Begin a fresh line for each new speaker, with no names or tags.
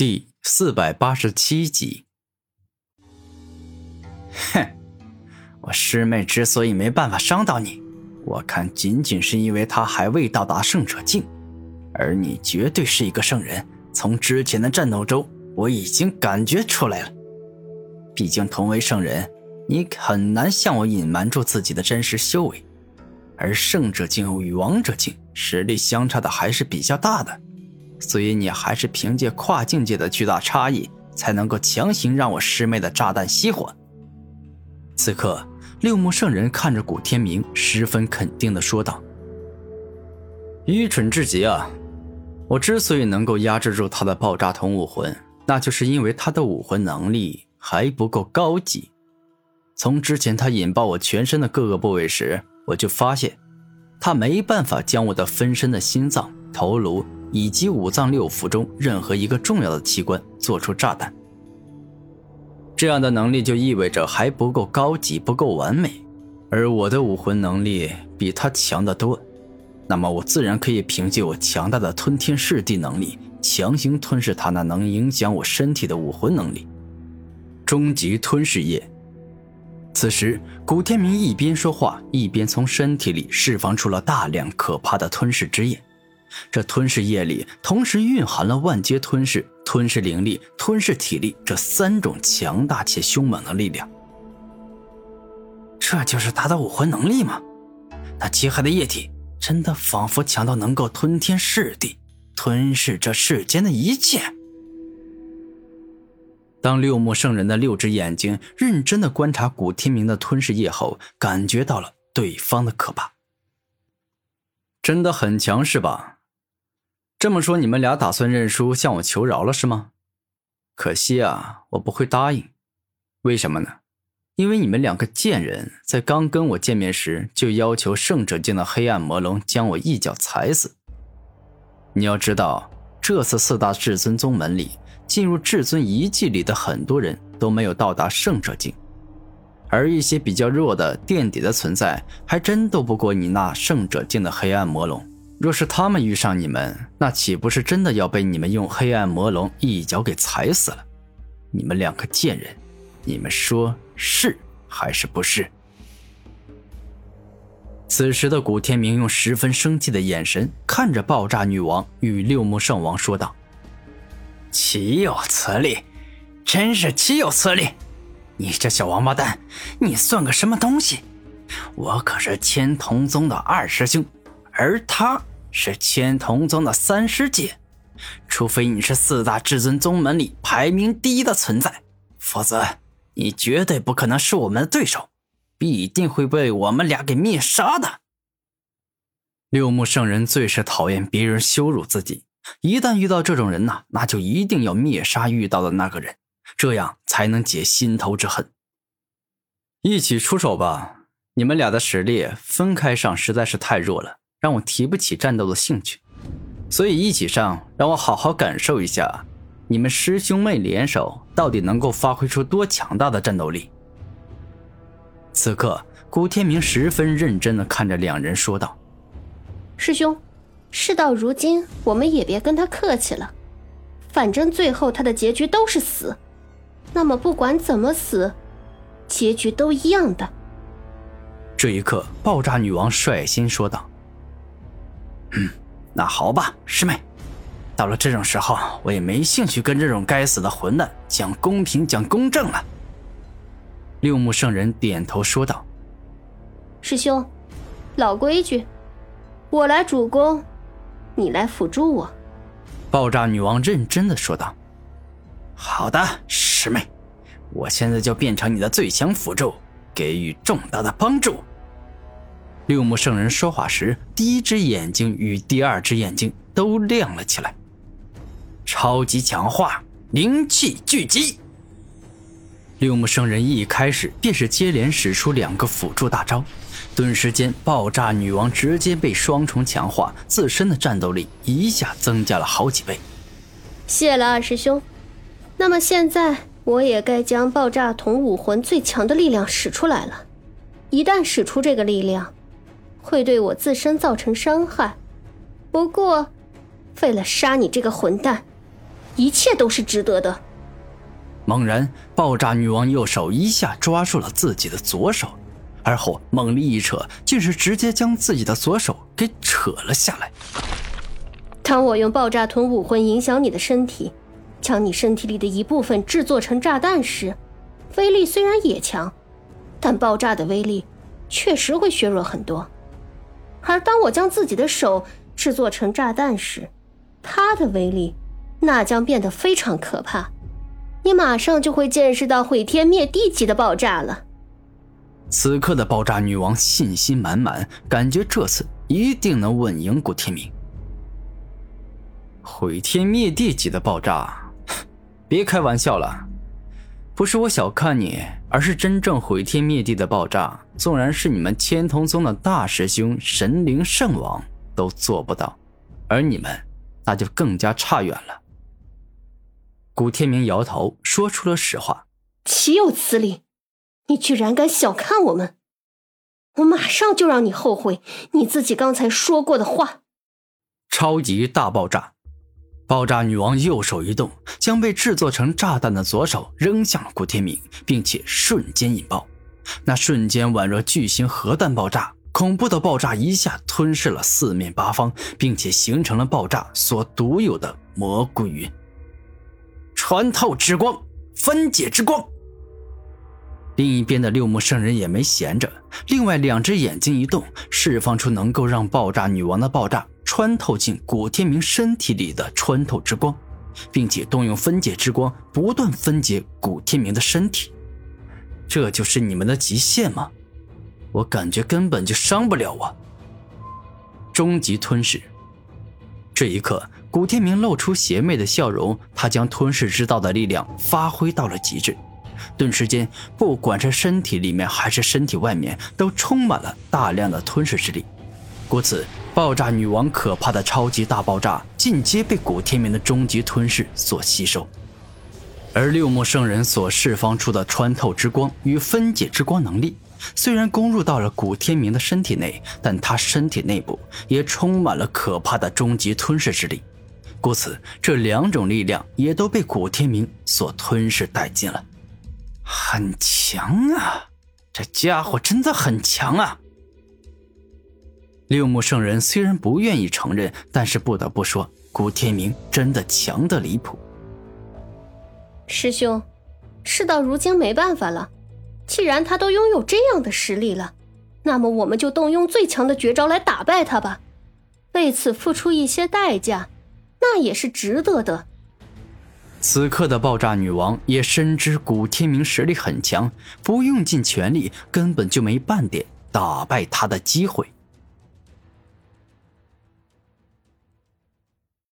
第四百八十七集。哼，我师妹之所以没办法伤到你，我看仅仅是因为她还未到达圣者境，而你绝对是一个圣人。从之前的战斗中，我已经感觉出来了。毕竟同为圣人，你很难向我隐瞒住自己的真实修为，而圣者境与王者境实力相差的还是比较大的。所以你还是凭借跨境界的巨大差异，才能够强行让我师妹的炸弹熄火。此刻，六目圣人看着古天明，十分肯定的说道：“愚蠢至极啊！我之所以能够压制住他的爆炸瞳武魂，那就是因为他的武魂能力还不够高级。从之前他引爆我全身的各个部位时，我就发现，他没办法将我的分身的心脏、头颅。”以及五脏六腑中任何一个重要的器官做出炸弹，这样的能力就意味着还不够高级，不够完美。而我的武魂能力比他强得多，那么我自然可以凭借我强大的吞天噬地能力，强行吞噬他那能影响我身体的武魂能力。终极吞噬液。此时，古天明一边说话，一边从身体里释放出了大量可怕的吞噬之液。这吞噬液里同时蕴含了万阶吞噬、吞噬灵力、吞噬体力这三种强大且凶猛的力量。这就是他的武魂能力吗？那极黑的液体真的仿佛强到能够吞天噬地，吞噬这世间的一切。当六目圣人的六只眼睛认真的观察古天明的吞噬液后，感觉到了对方的可怕。真的很强是吧？这么说，你们俩打算认输，向我求饶了是吗？可惜啊，我不会答应。为什么呢？因为你们两个贱人在刚跟我见面时就要求圣者境的黑暗魔龙将我一脚踩死。你要知道，这次四大至尊宗门里进入至尊遗迹里的很多人都没有到达圣者境，而一些比较弱的垫底的存在，还真斗不过你那圣者境的黑暗魔龙。若是他们遇上你们，那岂不是真的要被你们用黑暗魔龙一脚给踩死了？你们两个贱人，你们说是还是不是？此时的古天明用十分生气的眼神看着爆炸女王与六目圣王说道：“岂有此理！真是岂有此理！你这小王八蛋，你算个什么东西？我可是千瞳宗的二师兄，而他……”是千瞳宗的三师姐，除非你是四大至尊宗门里排名第一的存在，否则你绝对不可能是我们的对手，必定会被我们俩给灭杀的。六目圣人最是讨厌别人羞辱自己，一旦遇到这种人呐，那就一定要灭杀遇到的那个人，这样才能解心头之恨。一起出手吧，你们俩的实力分开上实在是太弱了。让我提不起战斗的兴趣，所以一起上，让我好好感受一下，你们师兄妹联手到底能够发挥出多强大的战斗力。此刻，古天明十分认真的看着两人说道：“
师兄，事到如今，我们也别跟他客气了，反正最后他的结局都是死，那么不管怎么死，结局都一样的。”
这一刻，爆炸女王率先说道。嗯，那好吧，师妹，到了这种时候，我也没兴趣跟这种该死的混蛋讲公平、讲公正了。六目圣人点头说道：“
师兄，老规矩，我来主攻，你来辅助我。”
爆炸女王认真的说道：“好的，师妹，我现在就变成你的最强辅助，给予重大的帮助。”六目圣人说话时，第一只眼睛与第二只眼睛都亮了起来。超级强化，灵气聚集。六目圣人一开始便是接连使出两个辅助大招，顿时间，爆炸女王直接被双重强化，自身的战斗力一下增加了好几倍。
谢了二师兄。那么现在，我也该将爆炸瞳武魂最强的力量使出来了。一旦使出这个力量，会对我自身造成伤害，不过，为了杀你这个混蛋，一切都是值得的。
猛然，爆炸女王右手一下抓住了自己的左手，而后猛力一扯，竟是直接将自己的左手给扯了下来。
当我用爆炸臀武魂影响你的身体，将你身体里的一部分制作成炸弹时，威力虽然也强，但爆炸的威力确实会削弱很多。而当我将自己的手制作成炸弹时，它的威力那将变得非常可怕。你马上就会见识到毁天灭地级的爆炸了。
此刻的爆炸女王信心满满，感觉这次一定能稳赢古天明。毁天灭地级的爆炸，别开玩笑了！不是我小看你，而是真正毁天灭地的爆炸，纵然是你们千瞳宗的大师兄神灵圣王都做不到，而你们那就更加差远了。古天明摇头，说出了实话：“
岂有此理！你居然敢小看我们！我马上就让你后悔你自己刚才说过的话！”
超级大爆炸！爆炸女王右手一动，将被制作成炸弹的左手扔向了古天明，并且瞬间引爆。那瞬间宛若巨型核弹爆炸，恐怖的爆炸一下吞噬了四面八方，并且形成了爆炸所独有的蘑菇云。穿透之光，分解之光。另一边的六目圣人也没闲着，另外两只眼睛一动，释放出能够让爆炸女王的爆炸。穿透进古天明身体里的穿透之光，并且动用分解之光不断分解古天明的身体，这就是你们的极限吗？我感觉根本就伤不了我。终极吞噬。这一刻，古天明露出邪魅的笑容，他将吞噬之道的力量发挥到了极致，顿时间，不管是身体里面还是身体外面，都充满了大量的吞噬之力。故此，爆炸女王可怕的超级大爆炸尽皆被古天明的终极吞噬所吸收，而六目圣人所释放出的穿透之光与分解之光能力，虽然攻入到了古天明的身体内，但他身体内部也充满了可怕的终极吞噬之力，故此这两种力量也都被古天明所吞噬殆尽了。很强啊，这家伙真的很强啊！六目圣人虽然不愿意承认，但是不得不说，古天明真的强的离谱。
师兄，事到如今没办法了，既然他都拥有这样的实力了，那么我们就动用最强的绝招来打败他吧。为此付出一些代价，那也是值得的。
此刻的爆炸女王也深知古天明实力很强，不用尽全力，根本就没半点打败他的机会。